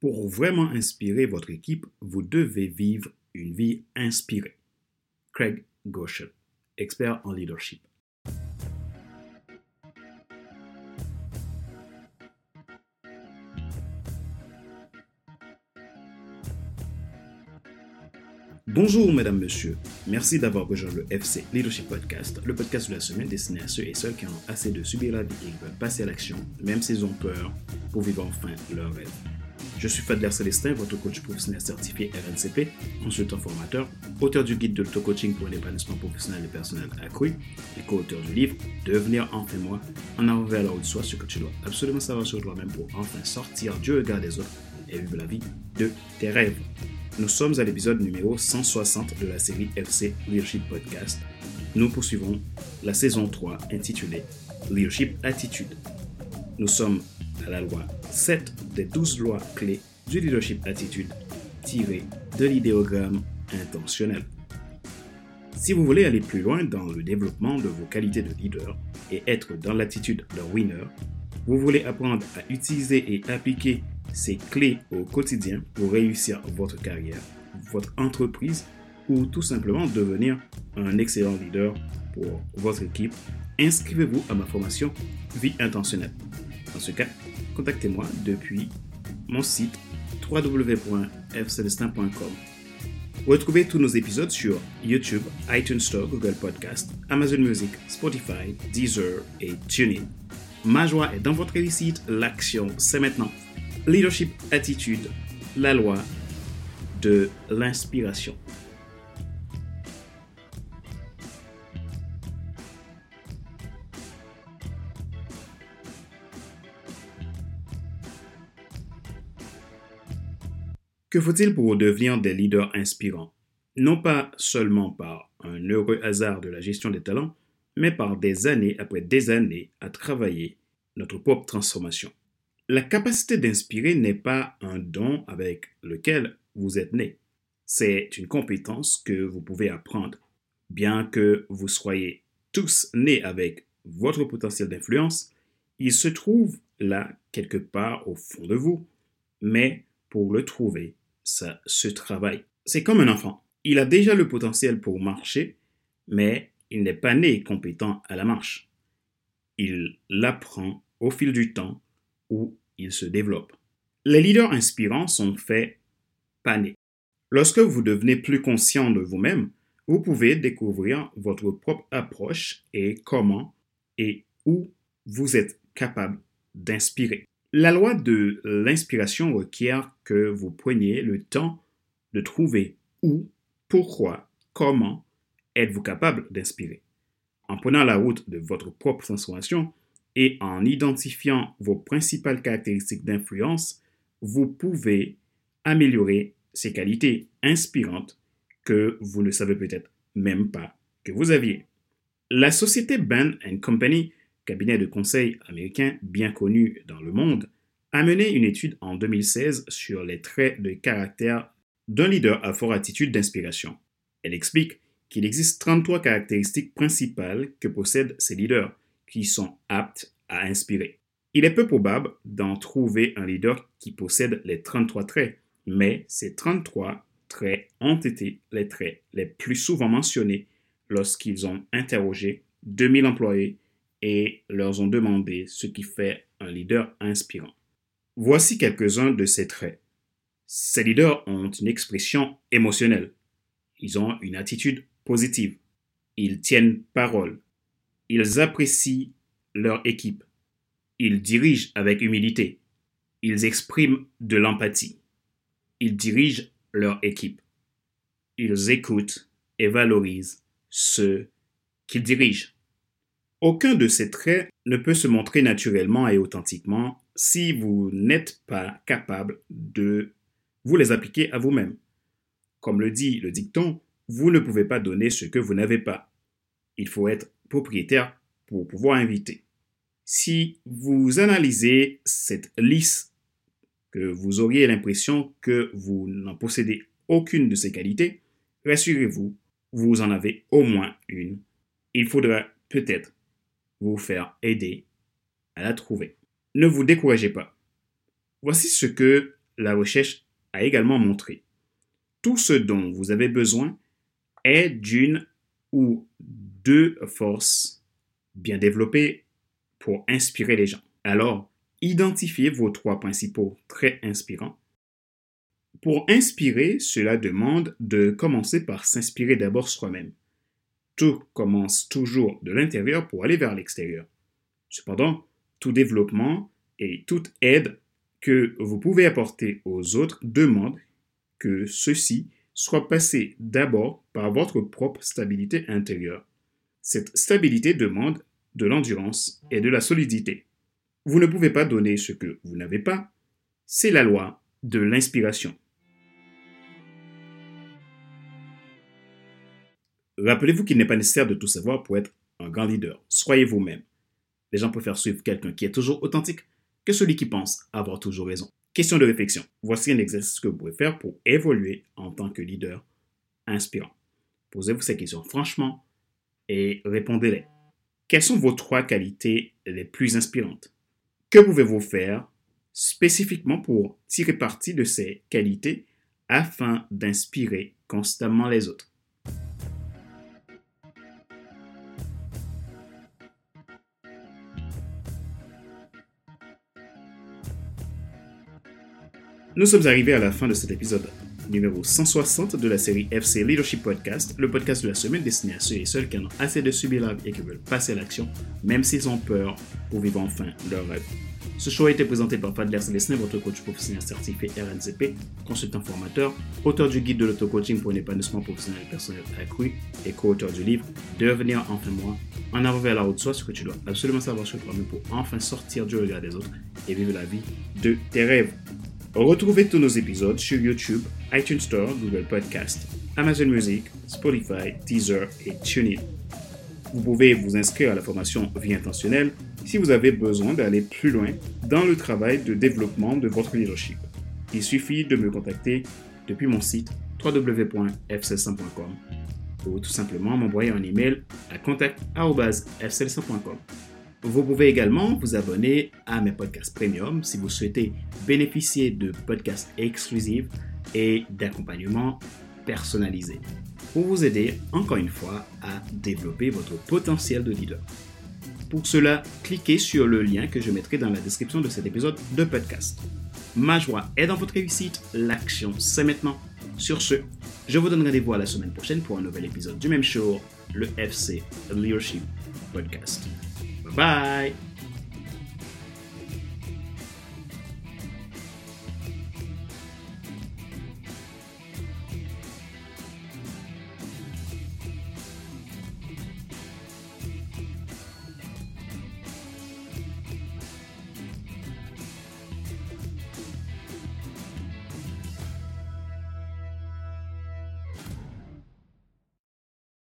Pour vraiment inspirer votre équipe, vous devez vivre une vie inspirée. Craig Goshen, expert en leadership. Bonjour mesdames, messieurs. Merci d'avoir rejoint le FC Leadership Podcast, le podcast de la semaine destiné à ceux et celles qui ont assez de subir la vie et qui veulent passer à l'action, même s'ils ont peur, pour vivre enfin leur rêve. Je suis Fadler Célestin, votre coach professionnel certifié RNCP, consultant formateur, auteur du guide de l'auto-coaching pour l'épanouissement professionnel et personnel accru et co-auteur du livre Devenir enfin moi, en avant vers la haute soi, ce que tu dois absolument savoir sur toi-même pour enfin sortir du regard des autres et vivre la vie de tes rêves. Nous sommes à l'épisode numéro 160 de la série FC Leadership Podcast. Nous poursuivons la saison 3 intitulée Leadership Attitude. Nous sommes à la loi 7 des 12 lois clés du leadership attitude tirées de l'idéogramme intentionnel. Si vous voulez aller plus loin dans le développement de vos qualités de leader et être dans l'attitude d'un winner, vous voulez apprendre à utiliser et appliquer ces clés au quotidien pour réussir votre carrière, votre entreprise ou tout simplement devenir un excellent leader pour votre équipe, inscrivez-vous à ma formation Vie intentionnelle. Dans ce cas, contactez-moi depuis mon site www.fcelestin.com. Retrouvez tous nos épisodes sur YouTube, iTunes Store, Google Podcast, Amazon Music, Spotify, Deezer et TuneIn. Ma joie est dans votre réussite, l'action c'est maintenant. Leadership Attitude, la loi de l'inspiration. Que faut-il pour devenir des leaders inspirants? Non pas seulement par un heureux hasard de la gestion des talents, mais par des années après des années à travailler notre propre transformation. La capacité d'inspirer n'est pas un don avec lequel vous êtes né. C'est une compétence que vous pouvez apprendre. Bien que vous soyez tous nés avec votre potentiel d'influence, il se trouve là quelque part au fond de vous. Mais pour le trouver, ça se travaille. C'est comme un enfant. Il a déjà le potentiel pour marcher, mais il n'est pas né compétent à la marche. Il l'apprend au fil du temps où il se développe. Les leaders inspirants sont faits panés. Lorsque vous devenez plus conscient de vous-même, vous pouvez découvrir votre propre approche et comment et où vous êtes capable d'inspirer. La loi de l'inspiration requiert que vous preniez le temps de trouver où, pourquoi, comment êtes-vous capable d'inspirer. En prenant la route de votre propre transformation, et en identifiant vos principales caractéristiques d'influence, vous pouvez améliorer ces qualités inspirantes que vous ne savez peut-être même pas que vous aviez. La société Ben Company, cabinet de conseil américain bien connu dans le monde, a mené une étude en 2016 sur les traits de caractère d'un leader à forte attitude d'inspiration. Elle explique qu'il existe 33 caractéristiques principales que possèdent ces leaders qui sont aptes à inspirer. Il est peu probable d'en trouver un leader qui possède les 33 traits, mais ces 33 traits ont été les traits les plus souvent mentionnés lorsqu'ils ont interrogé 2000 employés et leur ont demandé ce qui fait un leader inspirant. Voici quelques-uns de ces traits. Ces leaders ont une expression émotionnelle. Ils ont une attitude positive. Ils tiennent parole. Ils apprécient leur équipe. Ils dirigent avec humilité. Ils expriment de l'empathie. Ils dirigent leur équipe. Ils écoutent et valorisent ceux qu'ils dirigent. Aucun de ces traits ne peut se montrer naturellement et authentiquement si vous n'êtes pas capable de vous les appliquer à vous-même. Comme le dit le dicton, vous ne pouvez pas donner ce que vous n'avez pas. Il faut être propriétaire pour pouvoir inviter. Si vous analysez cette liste, que vous auriez l'impression que vous n'en possédez aucune de ces qualités, rassurez-vous, vous en avez au moins une. Il faudra peut-être vous faire aider à la trouver. Ne vous découragez pas. Voici ce que la recherche a également montré. Tout ce dont vous avez besoin est d'une ou deux forces bien développées pour inspirer les gens. Alors, identifiez vos trois principaux traits inspirants. Pour inspirer, cela demande de commencer par s'inspirer d'abord soi-même. Tout commence toujours de l'intérieur pour aller vers l'extérieur. Cependant, tout développement et toute aide que vous pouvez apporter aux autres demande que ceci soit passé d'abord par votre propre stabilité intérieure. Cette stabilité demande de l'endurance et de la solidité. Vous ne pouvez pas donner ce que vous n'avez pas. C'est la loi de l'inspiration. Rappelez-vous qu'il n'est pas nécessaire de tout savoir pour être un grand leader. Soyez vous-même. Les gens préfèrent suivre quelqu'un qui est toujours authentique que celui qui pense avoir toujours raison. Question de réflexion. Voici un exercice que vous pouvez faire pour évoluer en tant que leader inspirant. Posez-vous ces questions franchement et répondez-les. Quelles sont vos trois qualités les plus inspirantes Que pouvez-vous faire spécifiquement pour tirer parti de ces qualités afin d'inspirer constamment les autres? Nous sommes arrivés à la fin de cet épisode numéro 160 de la série FC Leadership Podcast, le podcast de la semaine destiné à ceux et celles qui en ont assez de subir la vie et qui veulent passer à l'action, même s'ils ont peur, pour vivre enfin leur rêve. Ce show a été présenté par Fadler Célestin, votre coach professionnel certifié RNCP, consultant formateur, auteur du guide de l'auto-coaching pour un épanouissement professionnel et personnel accru et co-auteur du livre Devenir enfin moi, en avant vers la route, soit ce que tu dois absolument savoir sur toi-même pour enfin sortir du regard des autres et vivre la vie de tes rêves. Retrouvez tous nos épisodes sur YouTube, iTunes Store, Google Podcast, Amazon Music, Spotify, Deezer et TuneIn. Vous pouvez vous inscrire à la formation Vie intentionnelle si vous avez besoin d'aller plus loin dans le travail de développement de votre leadership. Il suffit de me contacter depuis mon site www.fc100.com ou tout simplement m'envoyer un email à contact.fc100.com. Vous pouvez également vous abonner à mes podcasts premium si vous souhaitez bénéficier de podcasts exclusifs et d'accompagnement personnalisé pour vous aider encore une fois à développer votre potentiel de leader. Pour cela, cliquez sur le lien que je mettrai dans la description de cet épisode de podcast. Ma joie est dans votre réussite, l'action c'est maintenant. Sur ce, je vous donne rendez-vous à la semaine prochaine pour un nouvel épisode du même show, le FC Leadership Podcast. Bye.